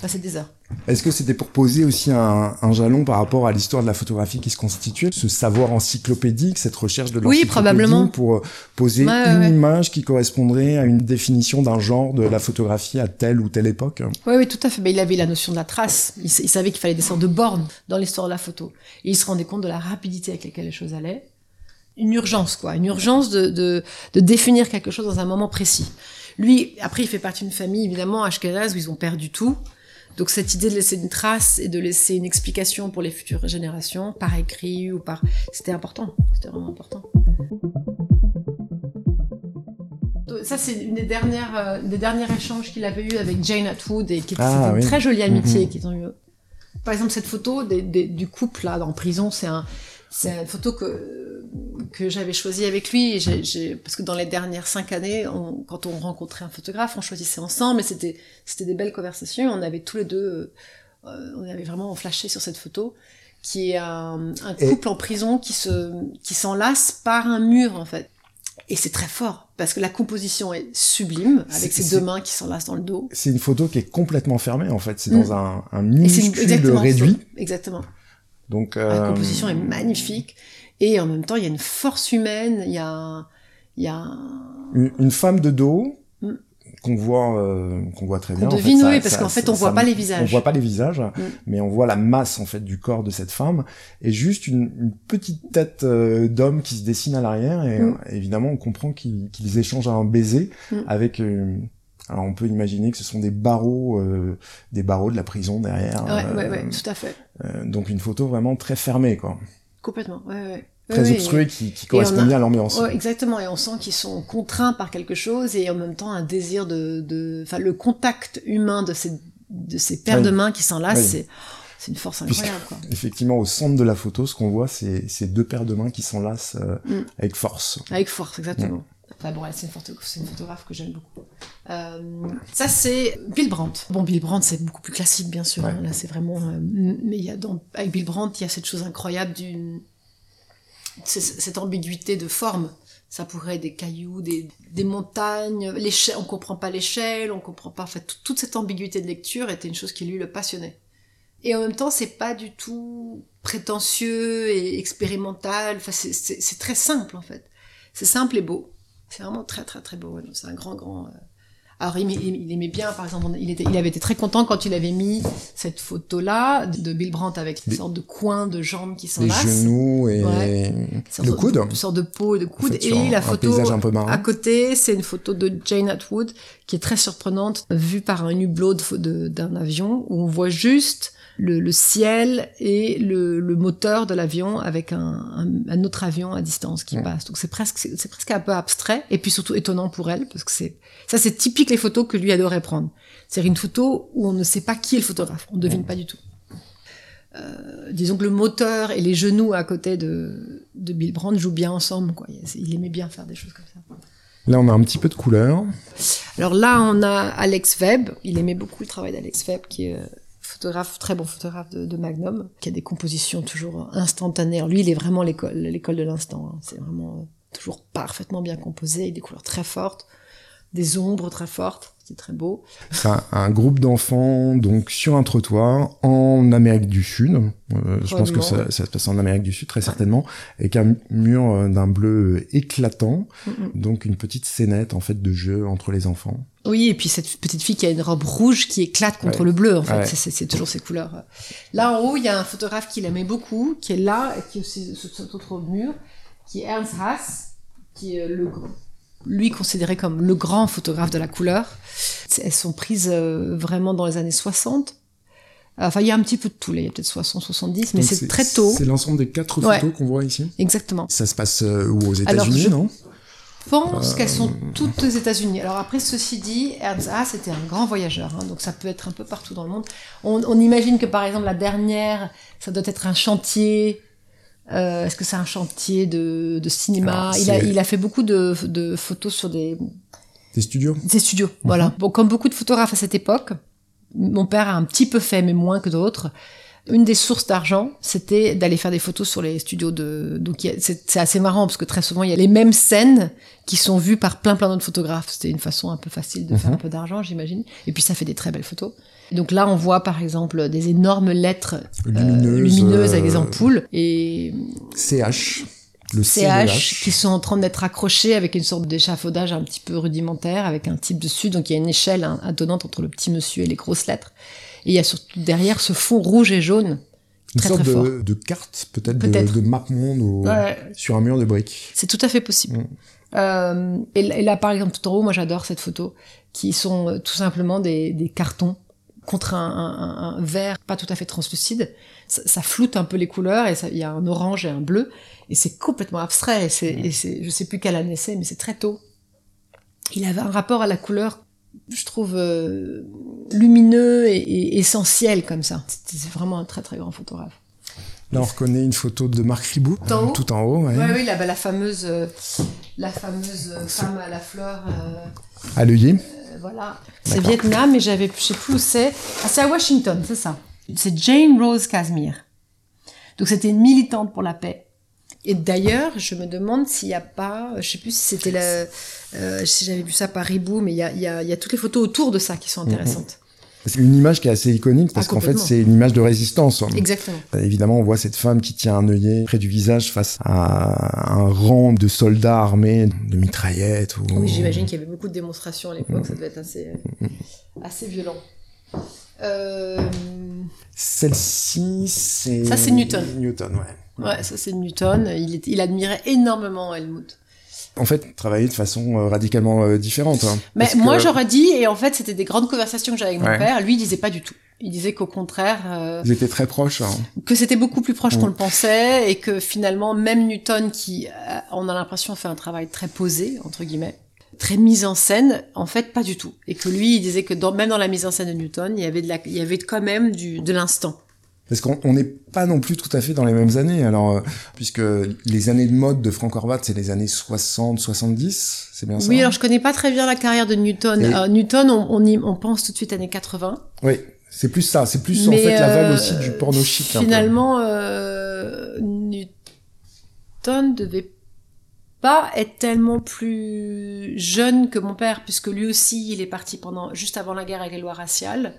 Passait des heures. Est-ce que c'était pour poser aussi un, un jalon par rapport à l'histoire de la photographie qui se constituait, ce savoir encyclopédique, cette recherche de Oui, l'encyclopédie probablement. pour euh, poser Ouais, une ouais. image qui correspondrait à une définition d'un genre de la photographie à telle ou telle époque? Oui, oui, tout à fait. Mais il avait la notion de la trace. Il, sa- il savait qu'il fallait des sortes de bornes dans l'histoire de la photo. Et il se rendait compte de la rapidité avec laquelle les choses allaient. Une urgence, quoi. Une urgence de, de, de définir quelque chose dans un moment précis. Lui, après, il fait partie d'une famille, évidemment, Ashkenaz, où ils ont perdu tout. Donc cette idée de laisser une trace et de laisser une explication pour les futures générations, par écrit ou par... C'était important. C'était vraiment important. Ça, c'est une des dernières, euh, des derniers échanges qu'il avait eu avec Jane Atwood et qui était Ah, une oui. très jolie amitié Mhm. qu'ils ont eu. Par exemple, cette photo des- des- du couple là en prison, c'est un, c'est une photo que que j'avais choisie avec lui. Parce que dans les dernières cinq années, on- quand on rencontrait un photographe, on choisissait ensemble. Et c'était des belles conversations. On avait tous les deux, euh, on avait vraiment flashé sur cette photo qui est un, un Et- couple en prison qui se qui s'enlace par un mur en fait. Et c'est très fort parce que la composition est sublime avec c'est- deux mains qui s'enlacent dans le dos. C'est une photo qui est complètement fermée en fait, c'est Mm. dans un, un une- minuscule exactement, réduit. Exactement. Donc, La euh, composition est magnifique et en même temps il y a une force humaine, il y a, il y a un- une, une femme de dos Mm. qu'on voit, euh, qu'on voit très bien. en fait, devine, ça- oui, parce qu'en fait ça- on voit ça- pas les On visages. voit pas les visages, Mm. mais on voit la masse en fait du corps de cette femme et juste une, une petite tête euh, d'homme qui se dessine à l'arrière et Mm. euh, évidemment on comprend qu'ils échangent un baiser avec. euh, alors on peut imaginer que ce sont des barreaux, euh, des barreaux de la prison derrière. Ouais, ouais, ouais, tout à fait. donc une photo vraiment très fermée quoi, Complètement. Ouais, ouais. très obstruée qui, qui on correspond a- bien à l'ambiance. Ouais, exactement, et on sent qu'ils sont contraints par quelque chose et en même temps un désir de, de, enfin le contact humain de ces de ces paires Oui. de mains qui s'enlacent, Oui. c'est c'est une force incroyable. Quoi. Effectivement, au centre de la photo, ce qu'on voit, c'est ces deux paires de mains qui s'enlacent euh, Mm. avec force. Avec force, exactement. Enfin bon, c'est une, photo- c'est une photographe que j'aime beaucoup. Euh, ça, c'est Bill Brandt. Bon, Bill Brandt, c'est beaucoup plus classique, bien sûr. Ouais. hein. Là, c'est vraiment. euh, mais il y a dans, avec Bill Brandt, il y a cette chose incroyable d'une. Cette ambiguïté de forme. Ça pourrait être des cailloux, des, des montagnes, l'échelle, on comprend pas l'échelle, on comprend pas. En fait, tout- toute cette ambiguïté de lecture était une chose qui lui le passionnait. Et en même temps, c'est pas du tout prétentieux et expérimental. Enfin, c'est très simple en fait. C'est simple et beau. C'est vraiment très très très beau. Donc, C'est un grand grand. euh, Alors il, aimait- il aimait bien, par exemple, il, était, il avait été très content quand il avait mis cette photo-là de Bill Brandt avec une Les- sorte de coin de jambes qui Les s'enlacent. genoux et Ouais. Le de- coude. Une sorte de peau et de En coude. fait, sur et un, la photo à côté, c'est une photo de Jane Atwood qui est très surprenante, vue par un hublot d'un avion où on voit juste le, le ciel et le, le moteur de l'avion avec un, un, un autre avion à distance qui Mm. passe. Donc c'est presque c'est presque un peu abstrait et puis surtout étonnant pour elle parce que c'est ça c'est typique les photos que lui adorait prendre. C'est une photo où on ne sait pas qui est le photographe, on ne devine pas du tout. Euh, disons que le moteur et les genoux à côté de, de Bill Brandt jouent bien ensemble. Quoi. Il il aimait bien faire des choses comme ça. Là, on a un petit peu de couleur. Alors là, on a Alex Webb. Il aimait beaucoup le travail d'Alex Webb, qui est euh, photographe, très bon photographe de, Magnum, qui a des compositions toujours instantanées. Lui, il est vraiment l'école, l'école de l'instant. Hein. C'est vraiment toujours parfaitement bien composé, des couleurs très fortes, des ombres très fortes c'est très beau. C'est un, groupe d'enfants donc sur un trottoir en Amérique du Sud. Euh, je pense que ça, ça, se passe en Amérique du Sud très certainement, avec un mur euh, d'un bleu éclatant, donc une petite scénette en fait de jeu entre les enfants. Oui, et puis cette petite fille qui a une robe rouge qui éclate contre le bleu, en fait. C'est toujours ces couleurs. Là, en haut, il y a un photographe qui l'aimait beaucoup, qui est là, et qui est aussi sur cet autre mur, qui est Ernst Haas, qui est le lui considéré comme le grand photographe de la couleur. Elles sont prises euh, vraiment dans les années 60. Enfin, il y a un petit peu de tout, là. il y a peut-être 60, 70, mais c'est très tôt. C'est l'ensemble des quatre photos qu'on voit ici? Exactement. Ça se passe euh, où? Aux États-Unis, non? Je pense qu'elles sont toutes aux États-Unis. Alors après, ceci dit, Ernst Haas était un grand voyageur, hein, donc ça peut être un peu partout dans le monde. On, on imagine que par exemple la dernière, ça doit être un chantier euh, Est-ce que c'est un chantier de, de cinéma il, a, il a fait beaucoup de, de photos sur des... Des studios Des studios, mhm. voilà. Bon, comme beaucoup de photographes à cette époque, mon père a un petit peu fait, mais moins que d'autres. Une des sources d'argent, c'était d'aller faire des photos sur les studios de. Donc c'est assez marrant parce que très souvent il y a les mêmes scènes qui sont vues par plein plein d'autres photographes. C'était une façon un peu facile de faire mhm. un peu d'argent, j'imagine. Et puis ça fait des très belles photos. Donc là, on voit par exemple des énormes lettres euh, lumineuses, avec des euh, ampoules et CH. Le CH qui sont en train d'être accrochés avec une sorte d'échafaudage un petit peu rudimentaire avec un type dessus. Donc il y a une échelle attenante entre le petit monsieur et les grosses lettres. Et il y a surtout derrière ce fond rouge et jaune. Une sorte de, de, carte, peut-être de, de map monde sur un mur de briques. C'est tout à fait possible. Mm. Euh, et, là, par exemple, tout en haut, moi j'adore cette photo, qui sont tout simplement des, des cartons contre un, un, un, verre pas tout à fait translucide. Ça, ça floute un peu les couleurs et il y a un orange et un bleu et c'est complètement abstrait. Et c'est, et c'est, je sais plus quelle année c'est, mais c'est très tôt. Il avait un rapport à la couleur, je trouve euh, lumineux et, et, essentiel comme ça. C'est vraiment un très très grand photographe. Là, on reconnaît une photo de Marc Ribou, tout en haut. Tout en haut ouais. oui, là, bah, la fameuse, euh, la fameuse femme à la fleur. Euh, à l'œillet voilà. C'est Vietnam, mais j'avais, je sais plus où c'est. Ah, c'est à Washington, c'est ça. C'est Jane Rose Casimir. Donc c'était une militante pour la paix. Et d'ailleurs, je me demande s'il n'y a pas, je sais plus si c'était la, euh, si j'avais vu ça par Ribou, mais il y a, y, a, y a, toutes les photos autour de ça qui sont intéressantes. C'est une image qui est assez iconique parce ah, qu'en fait c'est une image de résistance. Exactement. Euh, évidemment, on voit cette femme qui tient un œillet près du visage face à un rang de soldats armés de mitraillettes. Ou... Oui, j'imagine qu'il y avait beaucoup de démonstrations à l'époque. Ça devait être assez, euh, assez violent. Euh... Celle-ci, c'est. Ça, c'est Newton. Newton, ouais. Ouais, ça, c'est Newton. Il, il admirait énormément Helmut en fait travailler de façon euh, radicalement euh, différente. Hein. Mais moi j'aurais dit, et en fait c'était des grandes conversations que j'avais avec mon père, lui il disait pas du tout. Il disait qu'au contraire... Euh, Ils étaient très proches. Hein. Que c'était beaucoup plus proche qu'on le pensait, et que finalement même Newton qui, on a l'impression, fait un travail très posé, entre guillemets, très mise en scène, en fait pas du tout. Et que lui il disait que dans, même dans la mise en scène de Newton, il y avait, de la, il y avait quand même du, de l'instant parce qu'on n'est pas non plus tout à fait dans les mêmes années. Alors, euh, puisque les années de mode de Frank Horvath, c'est les années 60, 70, c'est bien ça Oui, alors je connais pas très bien la carrière de Newton. Euh, Newton, on, on, on, pense tout de suite années 80. Oui, c'est plus ça. C'est plus en fait la vague aussi du porno chic. Finalement, euh, Newton devait pas être tellement plus jeune que mon père, puisque lui aussi, il est parti pendant juste avant la guerre avec les lois raciales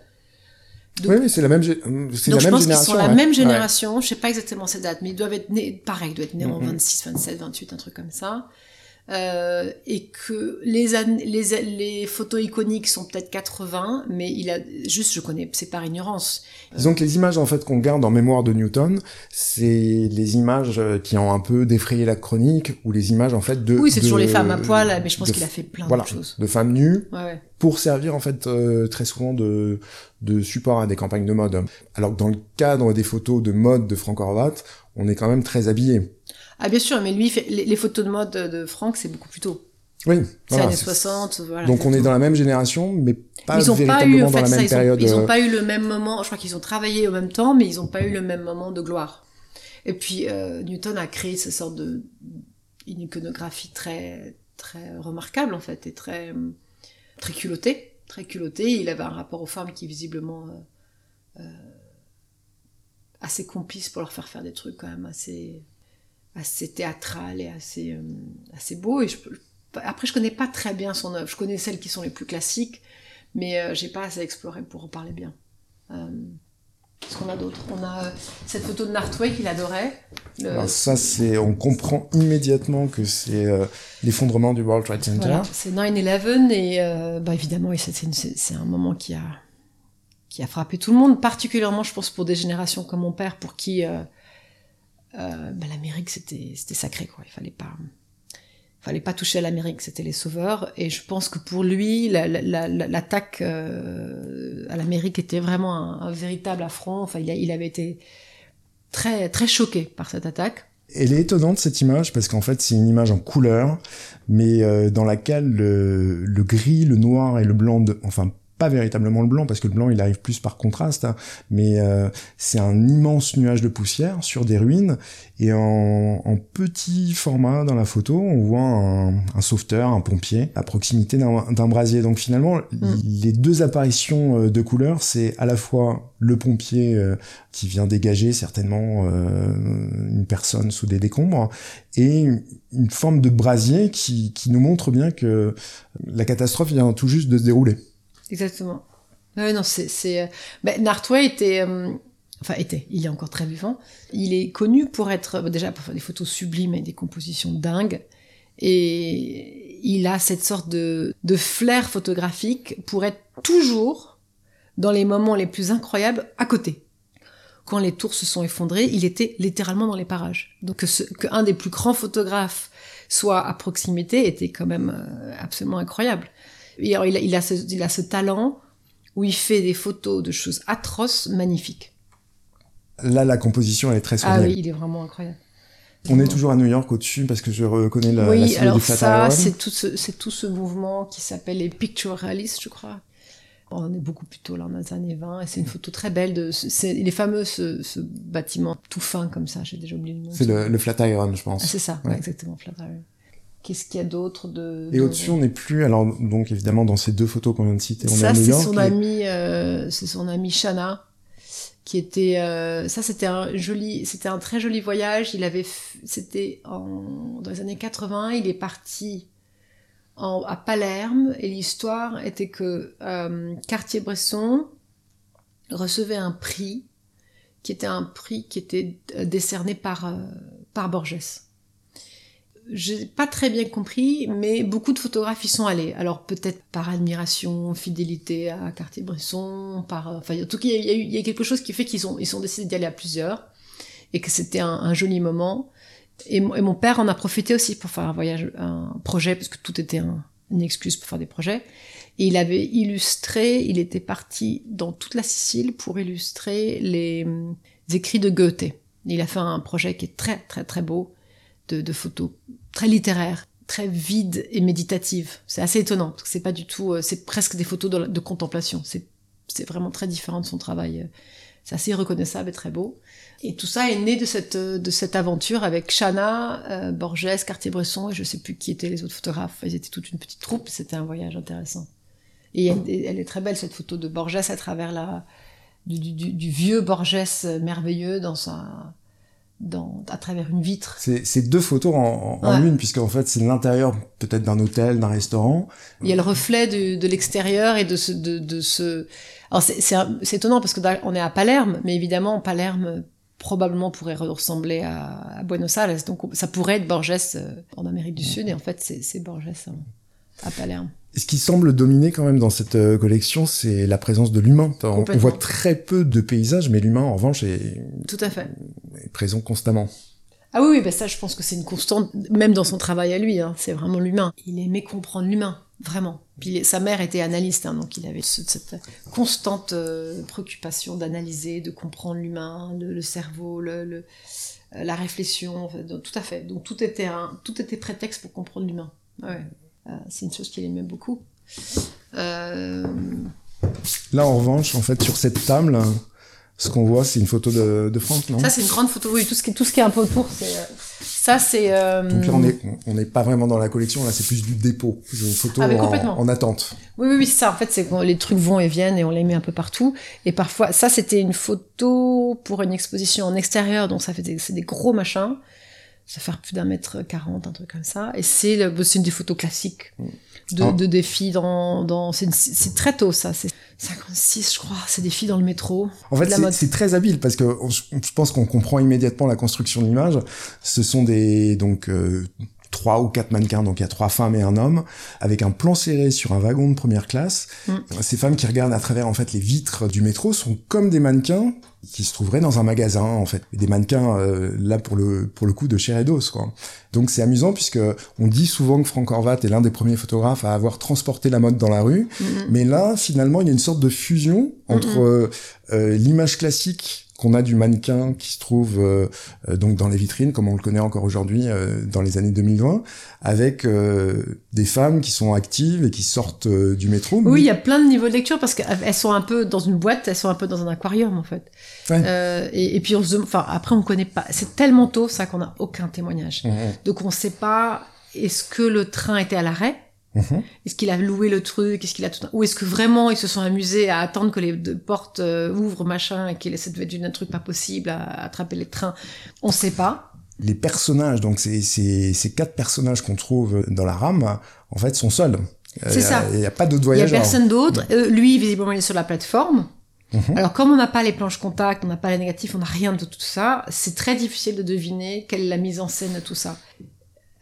oui, mais c'est la même, c'est la même je pense qu'ils sont la même génération. Je sais pas exactement ces dates, mais ils doivent être nés, pareil, ils doivent être nés en 26, 27, 28, un truc comme ça. Euh, et que les, les, les photos iconiques sont peut-être 80, mais il a juste, je connais, c'est par ignorance. Disons que les images en fait qu'on garde en mémoire de Newton, c'est les images euh, qui ont un peu défrayé la chronique ou les images en fait de. Oui, c'est toujours les femmes à poil, mais je pense qu'il a fait plein voilà, de choses. De femmes nues. Ouais, ouais. Pour servir en fait euh, très souvent de de support à des campagnes de mode. Alors que dans le cadre des photos de mode de Frank Horvath, on est quand même très habillé. Ah bien sûr, mais lui, les, photos de mode de Franck, c'est beaucoup plus tôt. Oui, c'est années 60. Voilà, donc on est dans la même génération, mais pas ils ont véritablement pas eu, en fait, dans la même ça, période. Ils n'ont pas eu le même moment. Je crois qu'ils ont travaillé au même temps, mais ils n'ont pas eu le même moment de gloire. Et puis euh, Newton a créé cette sorte de une iconographie très très remarquable en fait et très très culottée, très culottée. Il avait un rapport aux femmes qui visiblement euh, assez complices pour leur faire faire des trucs quand même assez assez théâtral et assez assez beau et je, après je connais pas très bien son œuvre je connais celles qui sont les plus classiques mais j'ai pas assez exploré pour en parler bien Qu'est-ce qu'on a d'autre? On a euh, cette photo de Nartway qu'il adorait. Alors ça, c'est, on comprend immédiatement que c'est euh, l'effondrement du World Trade Center. Voilà, c'est 9/11 et euh, bah évidemment, c'est, un moment qui a qui a frappé tout le monde, particulièrement, je pense, pour des générations comme mon père, pour qui bah, l'Amérique c'était sacré quoi. Il fallait pas fallait pas toucher à l'Amérique, c'était les sauveurs. Et je pense que pour lui, l'attaque euh, à l'Amérique était vraiment un, véritable affront. Enfin, il, avait été très très choqué par cette attaque. Elle est étonnante cette image parce qu'en fait c'est une image en couleur, mais euh, dans laquelle le, le, gris, le noir et le blanc, de, enfin pas véritablement le blanc parce que le blanc il arrive plus par contraste, hein, mais euh, c'est un immense nuage de poussière sur des ruines et en, en petit format dans la photo on voit un, un sauveteur, un pompier à proximité d'un brasier. Donc finalement mm. les deux apparitions euh, de couleurs c'est à la fois le pompier euh, qui vient dégager certainement une personne sous des décombres et une forme de brasier qui, qui nous montre bien que la catastrophe vient tout juste de se dérouler. Exactement. Non, c'est. Euh, ben, Nartway était. Euh, enfin, était. Il est encore très vivant. Il est connu pour être. Déjà, pour faire des photos sublimes et des compositions dingues. Et il a cette sorte de, de flair photographique pour être toujours, dans les moments les plus incroyables, à côté. Quand les tours se sont effondrées, il était littéralement dans les parages. Donc que des plus grands photographes soit à proximité était quand même euh, absolument incroyable il, a, il, a ce, il a ce talent où il fait des photos de choses atroces, magnifiques. Là, la composition, elle est très soignée. Ah oui, il est vraiment incroyable. On est toujours à New York au-dessus parce que je reconnais la, oui, la alors ça, c'est tout ce, c'est tout ce mouvement qui s'appelle les picture realistes, je crois. On est beaucoup plus tôt là, dans les années 20, et c'est une photo très belle de, c'est les fameux, ce, ce, bâtiment tout fin comme ça, j'ai déjà oublié le nom. C'est le, le Flatiron, je pense. Ah, c'est ça, ouais. exactement, Flatiron. Qu'est-ce qu'il y a d'autre de, Et au-dessus, on n'est plus. Alors donc évidemment dans ces deux photos qu'on vient de citer, on ça, est à New York. Son ami, euh, c'est son ami Shana, qui était. Euh, ça, c'était un joli, c'était un très joli voyage. Il avait, c'était en dans les années 80. Il est parti en, à Palerme et l'histoire était que euh, Cartier-Bresson recevait un prix qui était un prix qui était décerné par par Borges j'ai pas très bien compris, mais beaucoup de photographes y sont allés. Alors peut-être par admiration, fidélité à Cartier-Bresson, par, enfin en tout cas il y, a, quelque chose qui fait qu'ils ont, ils sont décidés d'y aller à plusieurs et que c'était un, joli moment. Et, mon père en a profité aussi pour faire un voyage, un projet parce que tout était un, une excuse pour faire des projets. Et il avait illustré, il était parti dans toute la Sicile pour illustrer les, les écrits de Goethe. Il a fait un projet qui est très très très beau de photos très littéraires, très vides et méditatives. C'est assez étonnant, c'est pas du tout, euh, c'est presque des photos de, contemplation. C'est, c'est vraiment très différent de son travail. C'est assez reconnaissable et très beau. Et tout ça est né de cette, de cette aventure avec Chana, euh, Borges, Cartier-Bresson et je sais plus qui étaient les autres photographes. Ils étaient toute une petite troupe. C'était un voyage intéressant. Et elle, elle, est très belle cette photo de Borges à travers la, du, du, du vieux Borges merveilleux dans sa, dans, à travers une vitre. C'est deux photos en, en ouais. une, puisqu'en fait c'est l'intérieur peut-être d'un hôtel, d'un restaurant. Il y a le reflet de, de l'extérieur et de ce... De, de ce... Alors c'est étonnant parce que on est à Palerme, mais évidemment Palerme probablement pourrait ressembler à, à Buenos Aires, donc ça pourrait être Borges euh, en Amérique du Sud, et en fait c'est Borges hein, à Palerme. Ce qui semble dominer quand même dans cette euh, collection, c'est la présence de l'humain. On, voit très peu de paysages, mais l'humain, en revanche, est, Tout à fait. Est présent constamment. Ah oui, oui bah ça, je pense que c'est une constante, même dans son travail à lui. Hein, c'est vraiment l'humain. Il aimait comprendre l'humain, vraiment. Puis sa mère était analyste, hein, donc il avait cette constante euh, préoccupation d'analyser, de comprendre l'humain, le, le, cerveau, le, le, euh, la réflexion. Donc, tout à fait. Donc tout était un, tout était prétexte pour comprendre l'humain. Ouais. Euh, c'est une chose qu'il aimait beaucoup. Euh... Là, en revanche, en fait, sur cette table, ce qu'on voit, c'est une photo de, de Franck, non? Ça, c'est une grande photo. Oui, tout ce qui, tout ce qui est un peu autour, Ça, c'est. Euh... Donc là, on n'est pas vraiment dans la collection, là, c'est plus du dépôt. C'est une photo ah, en, attente. Oui, oui, oui, c'est ça. En fait, c'est que les trucs vont et viennent et on les met un peu partout. Et parfois, ça, c'était une photo pour une exposition en extérieur, donc ça fait des, c'est des gros machins. Ça fait plus d'un mètre quarante, un truc comme ça. Et c'est, c'est une des photos classiques. Mm de, de des filles dans, dans c'est très tôt ça, c'est 56 je crois, c'est des filles dans le métro. En fait c'est très habile parce que je pense qu'on comprend immédiatement la construction de l'image. Ce sont des donc euh, trois ou quatre mannequins, donc il y a trois femmes et un homme, avec un plan serré sur un wagon de première classe. Mm. Ces femmes qui regardent à travers en fait les vitres du métro sont comme des mannequins qui se trouveraient dans un magasin en fait, des mannequins euh, là pour le pour le coup de chair et d'os quoi. Donc c'est amusant puisque on dit souvent que Frank Horvat est l'un des premiers photographes à avoir transporté la mode dans la rue, mm-hmm. mais là finalement il y a une sorte de fusion entre mm-hmm. euh, euh, l'image classique qu'on a du mannequin qui se trouve euh, euh, donc dans les vitrines, comme on le connaît encore aujourd'hui euh, dans les années 2020, avec des femmes qui sont actives et qui sortent du métro. Oui, il y a plein de niveaux de lecture parce qu'elles sont un peu dans une boîte, elles sont un peu dans un aquarium en fait. Et, puis on se, enfin après on connaît pas, c'est tellement tôt ça qu'on n'a aucun témoignage. Donc on sait pas est-ce que le train était à l'arrêt? Mhm. Est-ce qu'il a loué le truc? Est-ce qu'il a tout Ou est-ce que vraiment ils se sont amusés à attendre que les portes euh, ouvrent machin et qu'il essaie de être un truc pas possible à, attraper les trains? On sait pas. Les personnages, donc ces, ces, quatre personnages qu'on trouve dans la rame, en fait, sont seuls. C'est ça. Il n'y a pas d'autres voyageurs. Il n'y a personne d'autre. Euh, lui, visiblement, il est sur la plateforme. Mhm. Alors, comme on n'a pas les planches contact, on n'a pas les négatifs, on n'a rien de tout ça, c'est très difficile de deviner quelle est la mise en scène de tout ça.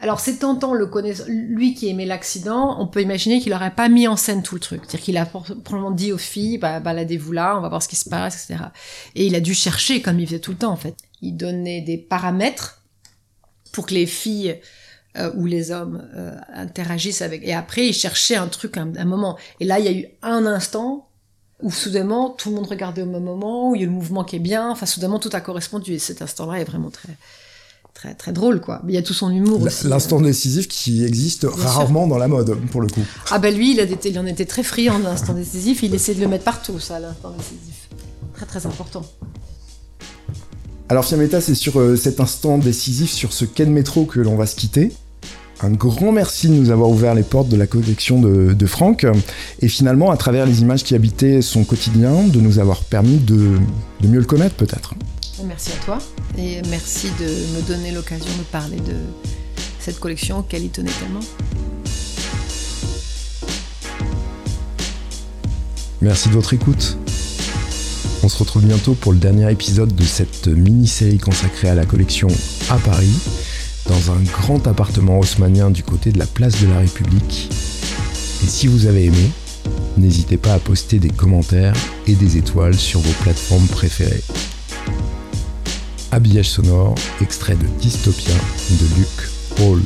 Alors c'est tentant, le connaissant, lui qui aimait l'accident, on peut imaginer qu'il n'aurait pas mis en scène tout le truc. C'est-à-dire qu'il a probablement dit aux filles, bah, baladez-vous là, on va voir ce qui se passe, etc. Et il a dû chercher, comme il faisait tout le temps en fait. Il donnait des paramètres pour que les filles euh, ou les hommes euh, interagissent avec. Et après, il cherchait un truc, un, un moment. Et là, il y a eu un instant où soudainement tout le monde regardait au même moment, où il y a le mouvement qui est bien. Enfin, soudainement tout a correspondu. Et cet instant-là est vraiment très très très drôle quoi. Il y a tout son humour aussi. L'instant décisif qui existe rarement dans la mode pour le coup. Ah bah lui il, a il en était très friand de l'instant décisif, il essaie de le mettre partout ça l'instant décisif. Très très important. Alors Fiametta c'est sur euh, cet instant décisif sur ce quai de métro que l'on va se quitter. Un grand merci de nous avoir ouvert les portes de la collection de, de Franck et finalement à travers les images qui habitaient son quotidien de nous avoir permis de, de mieux le connaître peut-être. Merci à toi et merci de me donner l'occasion de parler de cette collection auquel il tenait tellement. Merci de votre écoute. On se retrouve bientôt pour le dernier épisode de cette mini-série consacrée à la collection à Paris, dans un grand appartement haussmanien du côté de la place de la République. Et si vous avez aimé, n'hésitez pas à poster des commentaires et des étoiles sur vos plateformes préférées. Habillage sonore, extrait de Dystopia de Luc Hall.